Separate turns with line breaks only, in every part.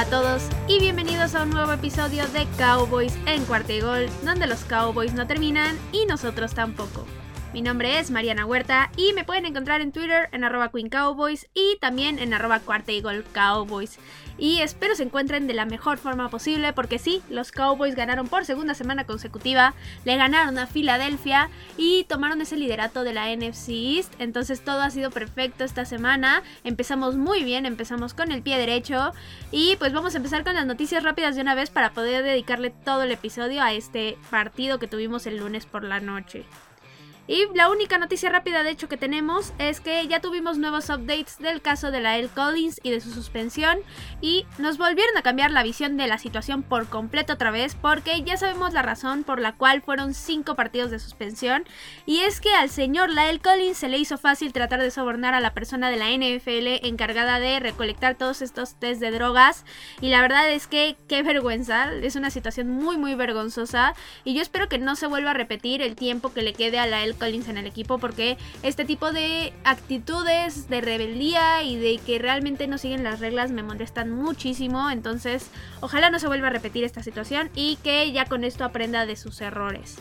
Hola a todos y bienvenidos a un nuevo episodio de Cowboys en cuarta y gol, donde los Cowboys no terminan y nosotros tampoco. Mi nombre es Mariana Huerta y me pueden encontrar en Twitter en arroba y también en arroba y Cowboys. Y espero se encuentren de la mejor forma posible porque sí, los Cowboys ganaron por segunda semana consecutiva, le ganaron a Filadelfia y tomaron ese liderato de la NFC East. Entonces todo ha sido perfecto esta semana. Empezamos muy bien, empezamos con el pie derecho y pues vamos a empezar con las noticias rápidas de una vez para poder dedicarle todo el episodio a este partido que tuvimos el lunes por la noche. Y la única noticia rápida de hecho que tenemos es que ya tuvimos nuevos updates del caso de la L. Collins y de su suspensión y nos volvieron a cambiar la visión de la situación por completo otra vez porque ya sabemos la razón por la cual fueron 5 partidos de suspensión y es que al señor Lael Collins se le hizo fácil tratar de sobornar a la persona de la NFL encargada de recolectar todos estos test de drogas y la verdad es que qué vergüenza, es una situación muy muy vergonzosa y yo espero que no se vuelva a repetir el tiempo que le quede a Lael Collins en el equipo porque este tipo de actitudes de rebeldía y de que realmente no siguen las reglas me molestan muchísimo. Entonces, ojalá no se vuelva a repetir esta situación y que ya con esto aprenda de sus errores.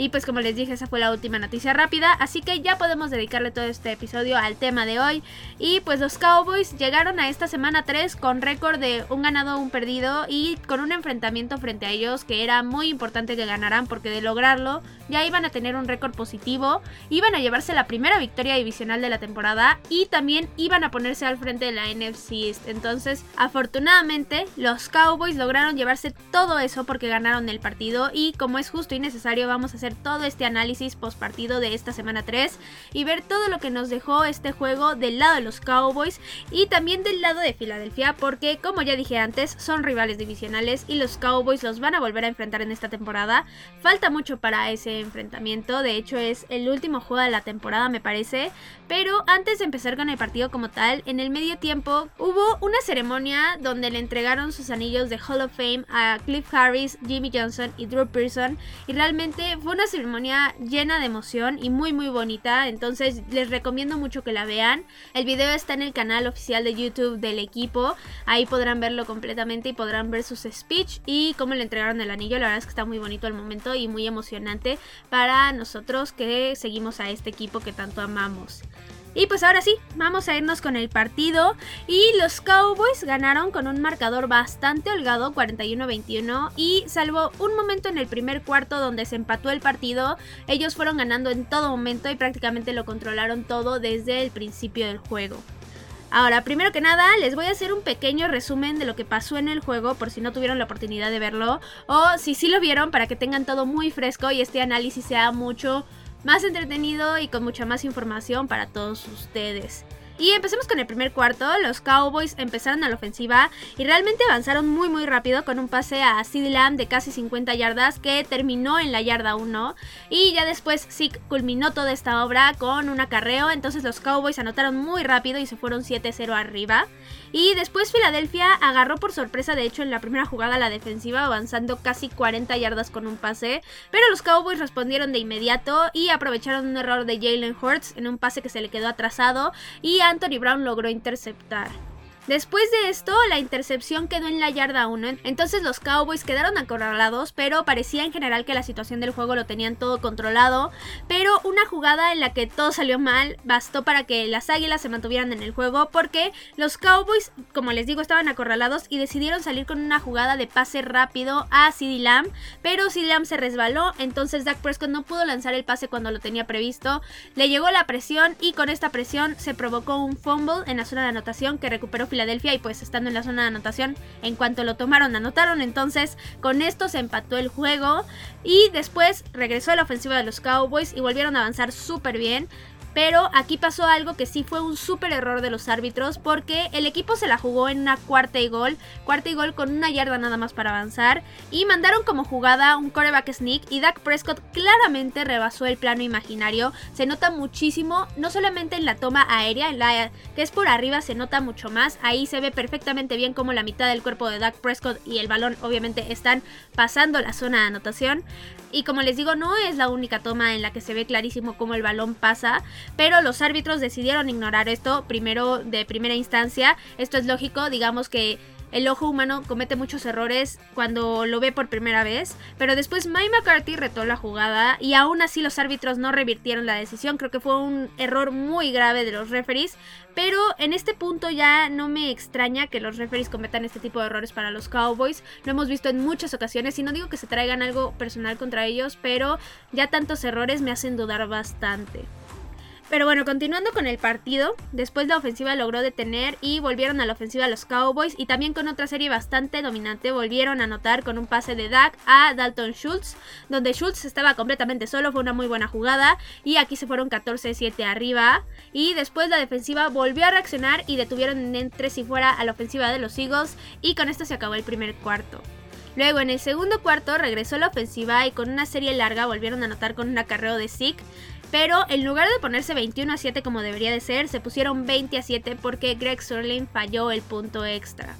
Y pues como les dije, esa fue la última noticia rápida, así que ya podemos dedicarle todo este episodio al tema de hoy. Y pues los Cowboys llegaron a esta semana 3 con récord de un ganado, un perdido y con un enfrentamiento frente a ellos que era muy importante que ganaran porque de lograrlo ya iban a tener un récord positivo, iban a llevarse la primera victoria divisional de la temporada y también iban a ponerse al frente de la NFC. Entonces, afortunadamente, los Cowboys lograron llevarse todo eso porque ganaron el partido y como es justo y necesario vamos a hacer todo este análisis post partido de esta semana 3 y ver todo lo que nos dejó este juego del lado de los Cowboys y también del lado de Filadelfia porque como ya dije antes son rivales divisionales y los Cowboys los van a volver a enfrentar en esta temporada. Falta mucho para ese enfrentamiento, de hecho es el último juego de la temporada me parece, pero antes de empezar con el partido como tal, en el medio tiempo hubo una ceremonia donde le entregaron sus anillos de Hall of Fame a Cliff Harris, Jimmy Johnson y Drew Pearson y realmente fue una ceremonia llena de emoción y muy muy bonita, entonces les recomiendo mucho que la vean. El video está en el canal oficial de YouTube del equipo, ahí podrán verlo completamente y podrán ver sus speech y cómo le entregaron el anillo, la verdad es que está muy bonito el momento y muy emocionante para nosotros que seguimos a este equipo que tanto amamos. Y pues ahora sí, vamos a irnos con el partido. Y los Cowboys ganaron con un marcador bastante holgado, 41-21. Y salvo un momento en el primer cuarto donde se empató el partido, ellos fueron ganando en todo momento y prácticamente lo controlaron todo desde el principio del juego. Ahora, primero que nada, les voy a hacer un pequeño resumen de lo que pasó en el juego por si no tuvieron la oportunidad de verlo o si sí lo vieron para que tengan todo muy fresco y este análisis sea mucho más entretenido y con mucha más información para todos ustedes. Y empecemos con el primer cuarto. Los Cowboys empezaron a la ofensiva y realmente avanzaron muy muy rápido con un pase a Sid Lamb de casi 50 yardas que terminó en la yarda 1. Y ya después Zeke culminó toda esta obra con un acarreo. Entonces los Cowboys anotaron muy rápido y se fueron 7-0 arriba. Y después Filadelfia agarró por sorpresa, de hecho, en la primera jugada la defensiva, avanzando casi 40 yardas con un pase. Pero los Cowboys respondieron de inmediato y aprovecharon un error de Jalen Hurts en un pase que se le quedó atrasado. Y Anthony Brown logró interceptar. Después de esto, la intercepción quedó en la yarda 1, entonces los Cowboys quedaron acorralados, pero parecía en general que la situación del juego lo tenían todo controlado, pero una jugada en la que todo salió mal bastó para que las Águilas se mantuvieran en el juego porque los Cowboys, como les digo, estaban acorralados y decidieron salir con una jugada de pase rápido a CeeDee Lamb, pero CeeDee Lamb se resbaló, entonces Dak Prescott no pudo lanzar el pase cuando lo tenía previsto, le llegó la presión y con esta presión se provocó un fumble en la zona de anotación que recuperó Y pues estando en la zona de anotación, en cuanto lo tomaron, anotaron. Entonces con esto se empató el juego y después regresó a la ofensiva de los Cowboys y volvieron a avanzar súper bien. Pero aquí pasó algo que sí fue un súper error de los árbitros porque el equipo se la jugó en una cuarta y gol, cuarta y gol con una yarda nada más para avanzar y mandaron como jugada un coreback sneak y Dak Prescott claramente rebasó el plano imaginario, se nota muchísimo, no solamente en la toma aérea, en la que es por arriba se nota mucho más, ahí se ve perfectamente bien como la mitad del cuerpo de Dak Prescott y el balón obviamente están pasando la zona de anotación, y como les digo, no es la única toma en la que se ve clarísimo cómo el balón pasa, pero los árbitros decidieron ignorar esto primero de primera instancia. Esto es lógico, digamos que el ojo humano comete muchos errores cuando lo ve por primera vez, pero después Mike McCarthy retó la jugada y aún así los árbitros no revirtieron la decisión. Creo que fue un error muy grave de los referees, pero en este punto ya no me extraña que los referees cometan este tipo de errores para los Cowboys. Lo hemos visto en muchas ocasiones y no digo que se traigan algo personal contra ellos, pero ya tantos errores me hacen dudar bastante. Pero bueno, continuando con el partido, después la ofensiva logró detener y volvieron a la ofensiva los Cowboys y también con otra serie bastante dominante volvieron a anotar con un pase de Dak a Dalton Schultz, donde Schultz estaba completamente solo, fue una muy buena jugada y aquí se fueron 14-7 arriba y después la defensiva volvió a reaccionar y detuvieron en 3 y fuera a la ofensiva de los Eagles y con esto se acabó el primer cuarto. Luego en el segundo cuarto regresó la ofensiva y con una serie larga volvieron a anotar con un acarreo de Zeke pero en lugar de ponerse 21 a 7 como debería de ser, se pusieron 20 a 7 porque Greg Sterling falló el punto extra.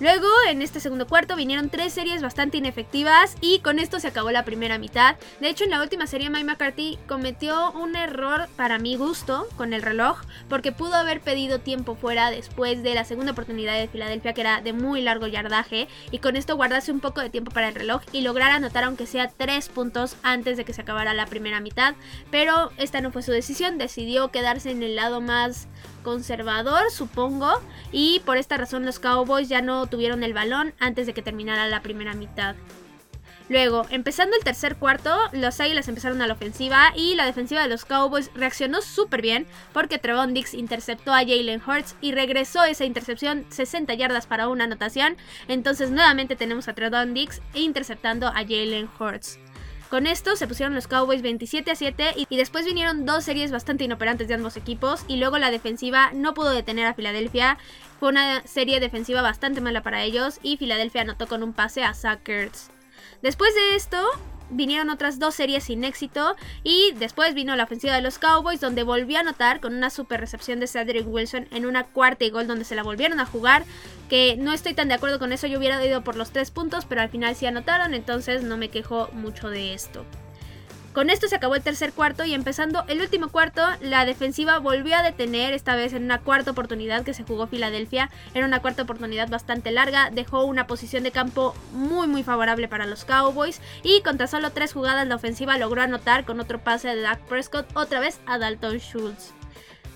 Luego, en este segundo cuarto, vinieron tres series bastante inefectivas y con esto se acabó la primera mitad. De hecho, en la última serie, Mike McCarthy cometió un error para mi gusto con el reloj, porque pudo haber pedido tiempo fuera después de la segunda oportunidad de Filadelfia, que era de muy largo yardaje, y con esto guardarse un poco de tiempo para el reloj y lograr anotar aunque sea tres puntos antes de que se acabara la primera mitad. Pero esta no fue su decisión, decidió quedarse en el lado más conservador, supongo, y por esta razón los Cowboys ya no tuvieron el balón antes de que terminara la primera mitad. Luego, empezando el tercer cuarto, los Águilas empezaron a la ofensiva y la defensiva de los Cowboys reaccionó súper bien porque Trevon Dix interceptó a Jalen Hurts y regresó esa intercepción 60 yardas para una anotación. Entonces nuevamente tenemos a Trevon Dix interceptando a Jalen Hurts. Con esto se pusieron los Cowboys 27 a 7 y, después vinieron dos series bastante inoperantes de ambos equipos y luego la defensiva no pudo detener a Filadelfia. Fue una serie defensiva bastante mala para ellos y Filadelfia anotó con un pase a Sackers. Después de esto, vinieron otras dos series sin éxito y después vino la ofensiva de los Cowboys donde volvió a anotar con una super recepción de Cedric Wilson en una cuarta y gol donde se la volvieron a jugar que no estoy tan de acuerdo con eso yo hubiera ido por los tres puntos pero al final sí anotaron entonces no me quejo mucho de esto con esto se acabó el tercer cuarto y empezando el último cuarto, la defensiva volvió a detener, esta vez en una cuarta oportunidad que se jugó Filadelfia. Era una cuarta oportunidad bastante larga, dejó una posición de campo muy muy favorable para los Cowboys y con tan solo tres jugadas la ofensiva logró anotar con otro pase de Dak Prescott otra vez a Dalton Schultz.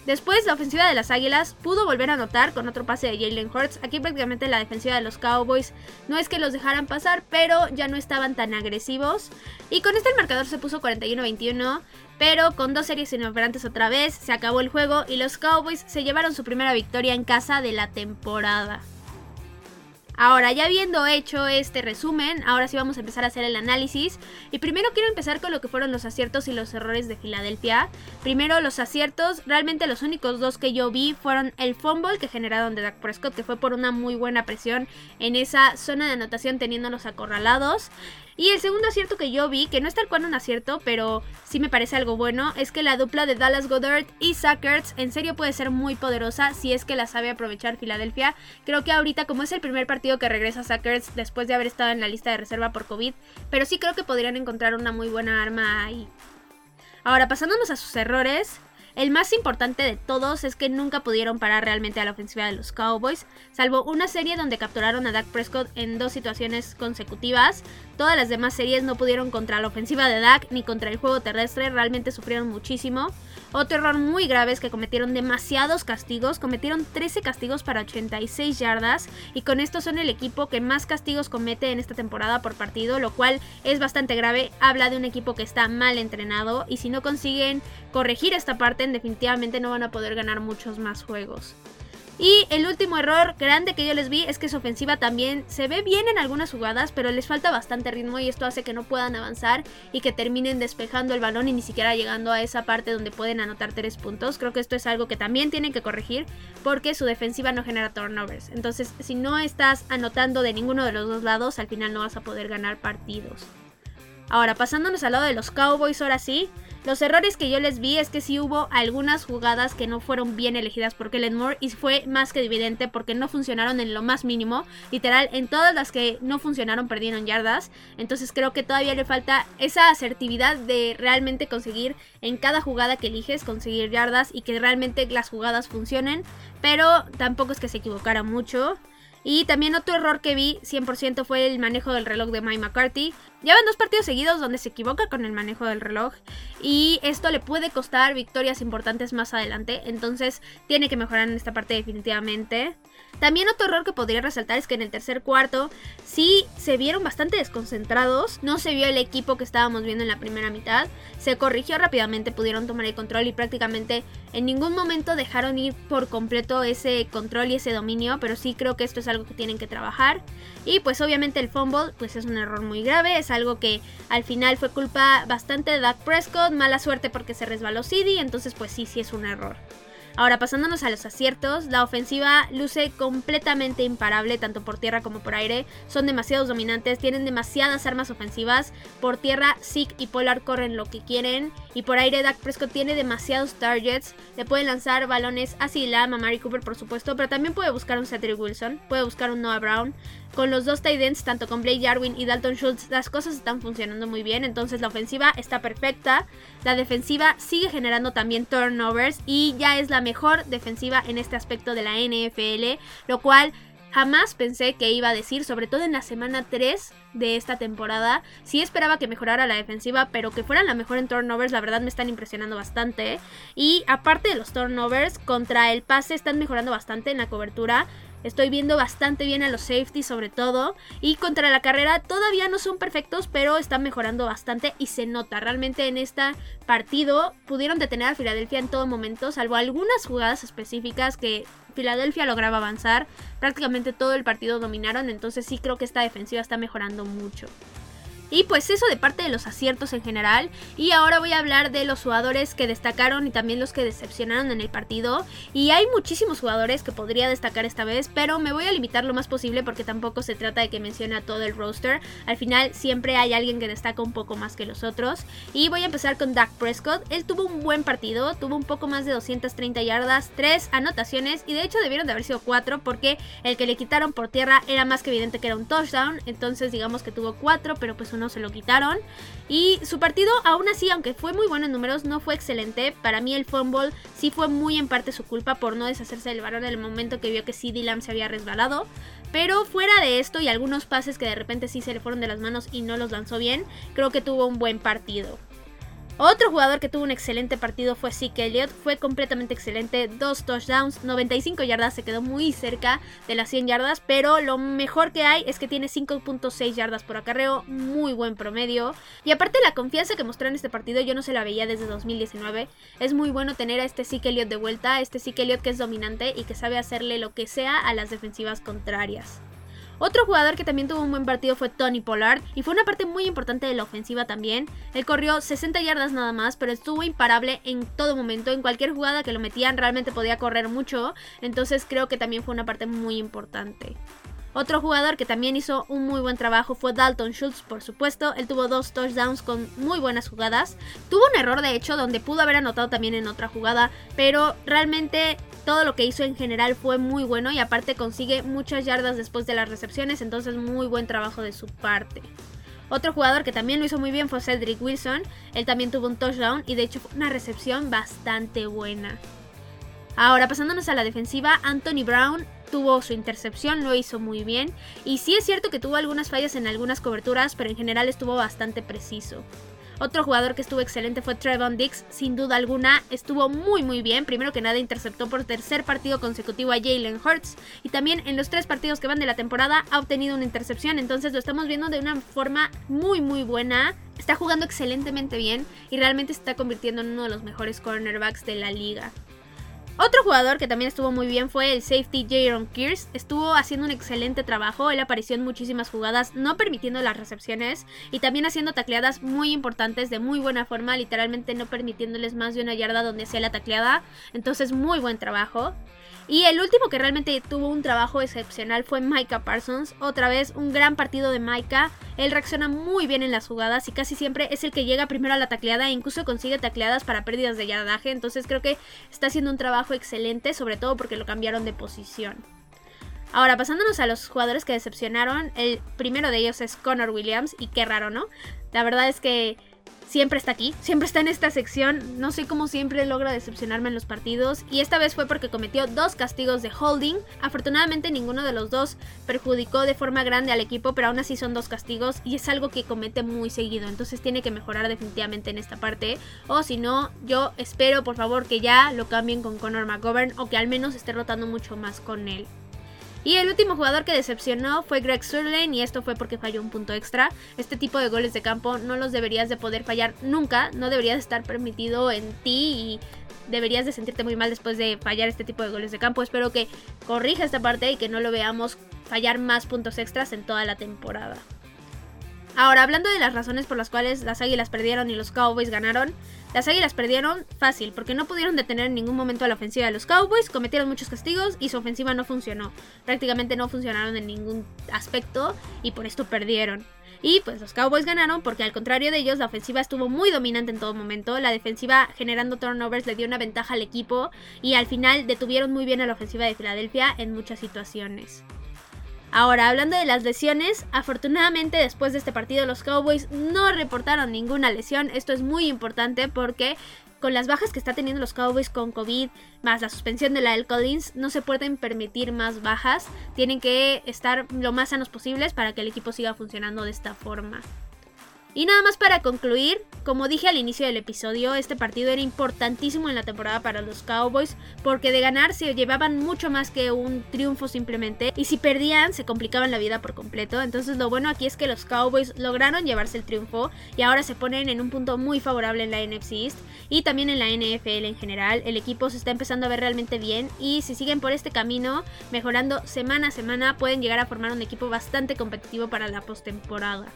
Después, la ofensiva de las Águilas pudo volver a anotar con otro pase de Jalen Hurts. Aquí prácticamente la defensiva de los Cowboys no es que los dejaran pasar, pero ya no estaban tan agresivos. Y con este el marcador se puso 41-21, pero con dos series inoperantes otra vez, se acabó el juego y los Cowboys se llevaron su primera victoria en casa de la temporada. Ahora, ya habiendo hecho este resumen, ahora sí vamos a empezar a hacer el análisis. Y primero quiero empezar con lo que fueron los aciertos y los errores de Filadelfia. Primero, los aciertos, realmente los únicos dos que yo vi fueron el fumble que generaron de Dak Prescott, que fue por una muy buena presión en esa zona de anotación teniéndolos acorralados. Y el segundo acierto que yo vi, que no es tal cual un acierto, pero sí me parece algo bueno, es que la dupla de Dallas Goddard y Sackers en serio puede ser muy poderosa si es que la sabe aprovechar Filadelfia. Creo que ahorita, como es el primer partido que regresa Sackers después de haber estado en la lista de reserva por COVID, pero sí creo que podrían encontrar una muy buena arma ahí. Ahora, pasándonos a sus errores, el más importante de todos es que nunca pudieron parar realmente a la ofensiva de los Cowboys, salvo una serie donde capturaron a Dak Prescott en dos situaciones consecutivas. Todas las demás series no pudieron contra la ofensiva de Dak ni contra el juego terrestre, realmente sufrieron muchísimo. Otro error muy grave es que cometieron demasiados castigos, cometieron 13 castigos para 86 yardas. Y con esto son el equipo que más castigos comete en esta temporada por partido, lo cual es bastante grave, habla de un equipo que está mal entrenado. Y si no consiguen corregir esta parte definitivamente no van a poder ganar muchos más juegos. Y el último error grande que yo les vi es que su ofensiva también se ve bien en algunas jugadas, pero les falta bastante ritmo y esto hace que no puedan avanzar y que terminen despejando el balón y ni siquiera llegando a esa parte donde pueden anotar tres puntos. Creo que esto es algo que también tienen que corregir porque su defensiva no genera turnovers. Entonces, si no estás anotando de ninguno de los dos lados, al final no vas a poder ganar partidos. Ahora, pasándonos al lado de los Cowboys, ahora sí, los errores que yo les vi es que sí hubo algunas jugadas que no fueron bien elegidas por Kellen Moore y fue más que evidente porque no funcionaron en lo más mínimo. Literal, en todas las que no funcionaron perdieron yardas. Entonces creo que todavía le falta esa asertividad de realmente conseguir en cada jugada que eliges conseguir yardas y que realmente las jugadas funcionen. Pero tampoco es que se equivocara mucho. Y también otro error que vi 100% fue el manejo del reloj de Mike McCarthy. Llevan dos partidos seguidos donde se equivoca con el manejo del reloj y esto le puede costar victorias importantes más adelante, entonces tiene que mejorar en esta parte definitivamente. También otro error que podría resaltar es que en el tercer cuarto sí se vieron bastante desconcentrados, no se vio el equipo que estábamos viendo en la primera mitad, se corrigió rápidamente, pudieron tomar el control y prácticamente en ningún momento dejaron ir por completo ese control y ese dominio, pero sí creo que esto es algo que tienen que trabajar. Y pues obviamente el fumble pues es un error muy grave, es algo que al final fue culpa bastante de Dak Prescott, mala suerte porque se resbaló CD, entonces pues sí, sí es un error. Ahora pasándonos a los aciertos, la ofensiva luce completamente imparable tanto por tierra como por aire, son demasiados dominantes, tienen demasiadas armas ofensivas, por tierra Zeke y Polar corren lo que quieren. Y por aire Dak Prescott tiene demasiados targets, le pueden lanzar balones a Silam, a Mary Cooper por supuesto, pero también puede buscar un Cedric Wilson, puede buscar un Noah Brown, con los dos tight ends, tanto con Blake Jarwin y Dalton Schultz, las cosas están funcionando muy bien. Entonces la ofensiva está perfecta. La defensiva sigue generando también turnovers y ya es la mejor defensiva en este aspecto de la NFL. Lo cual jamás pensé que iba a decir, sobre todo en la semana 3 de esta temporada. Sí esperaba que mejorara la defensiva, pero que fueran la mejor en turnovers, la verdad me están impresionando bastante. Y aparte de los turnovers, contra el pase están mejorando bastante en la cobertura. Estoy viendo bastante bien a los safeties sobre todo. Y contra la carrera todavía no son perfectos, pero están mejorando bastante y se nota. Realmente en este partido pudieron detener a Filadelfia en todo momento, salvo algunas jugadas específicas que Filadelfia lograba avanzar. Prácticamente todo el partido dominaron, entonces sí creo que esta defensiva está mejorando mucho. Y pues eso de parte de los aciertos en general. Y ahora voy a hablar de los jugadores que destacaron y también los que decepcionaron en el partido. Y hay muchísimos jugadores que podría destacar esta vez, pero me voy a limitar lo más posible porque tampoco se trata de que mencione a todo el roster. Al final siempre hay alguien que destaca un poco más que los otros. Y voy a empezar con Dak Prescott. Él tuvo un buen partido, tuvo un poco más de 230 yardas, 3 anotaciones y de hecho debieron de haber sido 4 porque el que le quitaron por tierra era más que evidente que era un touchdown. Entonces digamos que tuvo 4, pero pues uno se lo quitaron. Y su partido, aún así, aunque fue muy bueno en números, no fue excelente. Para mí el fumble sí fue muy en parte su culpa por no deshacerse del balón en el momento que vio que CD Lamb se había resbalado. Pero fuera de esto y algunos pases que de repente sí se le fueron de las manos y no los lanzó bien, creo que tuvo un buen partido. Otro jugador que tuvo un excelente partido fue Zeke Elliott, fue completamente excelente, dos touchdowns, 95 yardas, se quedó muy cerca de las 100 yardas, pero lo mejor que hay es que tiene 5.6 yardas por acarreo, muy buen promedio. Y aparte la confianza que mostró en este partido yo no se la veía desde 2019, es muy bueno tener a este Zeke Elliott de vuelta, este Zeke Elliott que es dominante y que sabe hacerle lo que sea a las defensivas contrarias. Otro jugador que también tuvo un buen partido fue Tony Pollard y fue una parte muy importante de la ofensiva también. Él corrió 60 yardas nada más, pero estuvo imparable en todo momento. En cualquier jugada que lo metían realmente podía correr mucho. Entonces creo que también fue una parte muy importante. Otro jugador que también hizo un muy buen trabajo fue Dalton Schultz, por supuesto. Él tuvo dos touchdowns con muy buenas jugadas. Tuvo un error, de hecho, donde pudo haber anotado también en otra jugada, pero realmente todo lo que hizo en general fue muy bueno y aparte consigue muchas yardas después de las recepciones, entonces muy buen trabajo de su parte. Otro jugador que también lo hizo muy bien fue Cedric Wilson. Él también tuvo un touchdown y de hecho fue una recepción bastante buena. Ahora pasándonos a la defensiva, Anthony Brown tuvo su intercepción, lo hizo muy bien. Y sí es cierto que tuvo algunas fallas en algunas coberturas, pero en general estuvo bastante preciso. Otro jugador que estuvo excelente fue Trevon Dix, sin duda alguna, estuvo muy muy bien. Primero que nada interceptó por tercer partido consecutivo a Jalen Hurts y también en los tres partidos que van de la temporada ha obtenido una intercepción, entonces lo estamos viendo de una forma muy muy buena. Está jugando excelentemente bien y realmente se está convirtiendo en uno de los mejores cornerbacks de la liga. Otro jugador que también estuvo muy bien fue el safety Jaron Kears. Estuvo haciendo un excelente trabajo. Él apareció en muchísimas jugadas, no permitiendo las recepciones y también haciendo tacleadas muy importantes de muy buena forma, literalmente no permitiéndoles más de una yarda donde hacía la tacleada. Entonces, muy buen trabajo. Y el último que realmente tuvo un trabajo excepcional fue Micah Parsons. Otra vez un gran partido de Micah. Él reacciona muy bien en las jugadas y casi siempre es el que llega primero a la tacleada e incluso consigue tacleadas para pérdidas de yardaje. Entonces creo que está haciendo un trabajo excelente, sobre todo porque lo cambiaron de posición. Ahora, pasándonos a los jugadores que decepcionaron, el primero de ellos es Connor Williams y qué raro, ¿no? La verdad es que siempre está aquí, siempre está en esta sección. No sé cómo siempre logra decepcionarme en los partidos. Y esta vez fue porque cometió dos castigos de holding. Afortunadamente ninguno de los dos perjudicó de forma grande al equipo, pero aún así son dos castigos y es algo que comete muy seguido. Entonces tiene que mejorar definitivamente en esta parte. O si no, yo espero por favor que ya lo cambien con Conor McGovern o que al menos esté rotando mucho más con él. Y el último jugador que decepcionó fue Greg Surlane y esto fue porque falló un punto extra. Este tipo de goles de campo no los deberías de poder fallar nunca, no deberías estar permitido en ti y deberías de sentirte muy mal después de fallar este tipo de goles de campo. Espero que corrija esta parte y que no lo veamos fallar más puntos extras en toda la temporada. Ahora, hablando de las razones por las cuales las Águilas perdieron y los Cowboys ganaron, las Águilas perdieron fácil, porque no pudieron detener en ningún momento a la ofensiva de los Cowboys, cometieron muchos castigos y su ofensiva no funcionó. Prácticamente no funcionaron en ningún aspecto y por esto perdieron. Y pues los Cowboys ganaron porque al contrario de ellos la ofensiva estuvo muy dominante en todo momento, la defensiva generando turnovers le dio una ventaja al equipo y al final detuvieron muy bien a la ofensiva de Filadelfia en muchas situaciones. Ahora, hablando de las lesiones, afortunadamente después de este partido los Cowboys no reportaron ninguna lesión. Esto es muy importante porque con las bajas que está teniendo los Cowboys con COVID, más la suspensión de la El Collins, no se pueden permitir más bajas. Tienen que estar lo más sanos posibles para que el equipo siga funcionando de esta forma. Y nada más para concluir, como dije al inicio del episodio, este partido era importantísimo en la temporada para los Cowboys porque de ganar se llevaban mucho más que un triunfo simplemente y si perdían se complicaban la vida por completo. Entonces lo bueno aquí es que los Cowboys lograron llevarse el triunfo y ahora se ponen en un punto muy favorable en la NFC East y también en la NFL en general. El equipo se está empezando a ver realmente bien y si siguen por este camino, mejorando semana a semana, pueden llegar a formar un equipo bastante competitivo para la postemporada.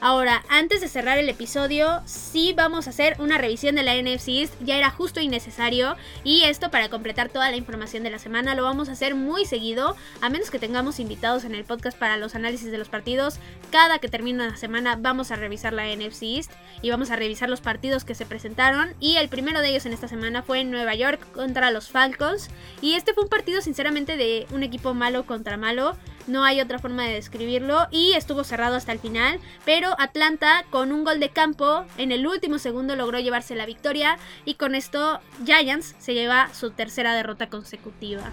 Ahora, antes de cerrar el episodio, sí vamos a hacer una revisión de la NFC East, ya era justo y necesario, y esto para completar toda la información de la semana lo vamos a hacer muy seguido, a menos que tengamos invitados en el podcast para los análisis de los partidos. Cada que termine la semana vamos a revisar la NFC East y vamos a revisar los partidos que se presentaron, y el primero de ellos en esta semana fue en Nueva York contra los Falcons, y este fue un partido sinceramente de un equipo malo contra malo no hay otra forma de describirlo y estuvo cerrado hasta el final, pero Atlanta con un gol de campo en el último segundo logró llevarse la victoria y con esto Giants se lleva su tercera derrota consecutiva.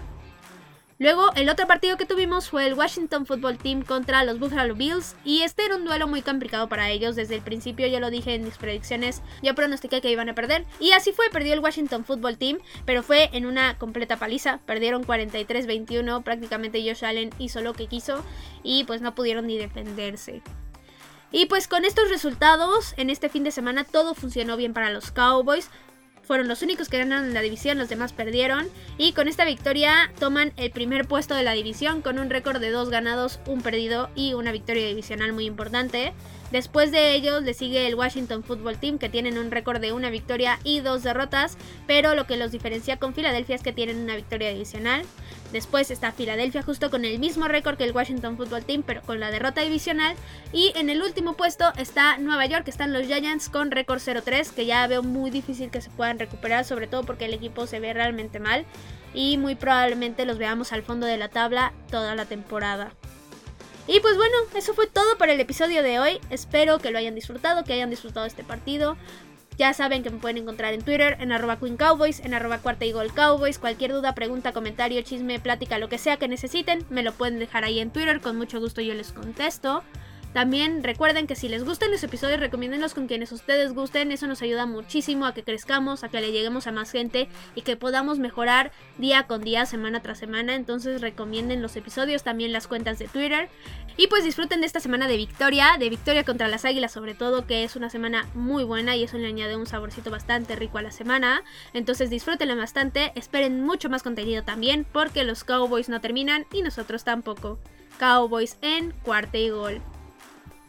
Luego, el otro partido que tuvimos fue el Washington Football Team contra los Buffalo Bills. Y este era un duelo muy complicado para ellos. Desde el principio, yo lo dije en mis predicciones, yo pronostiqué que iban a perder. Y así fue, perdió el Washington Football Team, pero fue en una completa paliza. Perdieron 43-21, prácticamente Josh Allen hizo lo que quiso y pues no pudieron ni defenderse. Y pues con estos resultados, en este fin de semana todo funcionó bien para los Cowboys fueron los únicos que ganaron la división, los demás perdieron. Y con esta victoria toman el primer puesto de la división con un récord de dos ganados, un perdido y una victoria divisional muy importante. Después de ellos le sigue el Washington Football Team que tienen un récord de una victoria y dos derrotas, pero lo que los diferencia con Filadelfia es que tienen una victoria divisional. Después está Filadelfia justo con el mismo récord que el Washington Football Team, pero con la derrota divisional. Y en el último puesto está Nueva York, que están los Giants con récord 0-3, que ya veo muy difícil que se puedan recuperar, sobre todo porque el equipo se ve realmente mal. Y muy probablemente los veamos al fondo de la tabla toda la temporada. Y pues bueno, eso fue todo para el episodio de hoy. Espero que lo hayan disfrutado, que hayan disfrutado este partido. Ya saben que me pueden encontrar en Twitter, en arroba Queen Cowboys, en arroba cuarta gol Cowboys. Cualquier duda, pregunta, comentario, chisme, plática, lo que sea que necesiten, me lo pueden dejar ahí en Twitter. Con mucho gusto yo les contesto. También recuerden que si les gustan los episodios, recomiéndenlos con quienes ustedes gusten. Eso nos ayuda muchísimo a que crezcamos, a que le lleguemos a más gente y que podamos mejorar día con día, semana tras semana. Entonces recomienden los episodios, también las cuentas de Twitter. Y pues disfruten de esta semana de victoria, de victoria contra las águilas sobre todo, que es una semana muy buena y eso le añade un saborcito bastante rico a la semana. Entonces disfrútenla bastante, esperen mucho más contenido también porque los Cowboys no terminan y nosotros tampoco. Cowboys en cuarta y gol.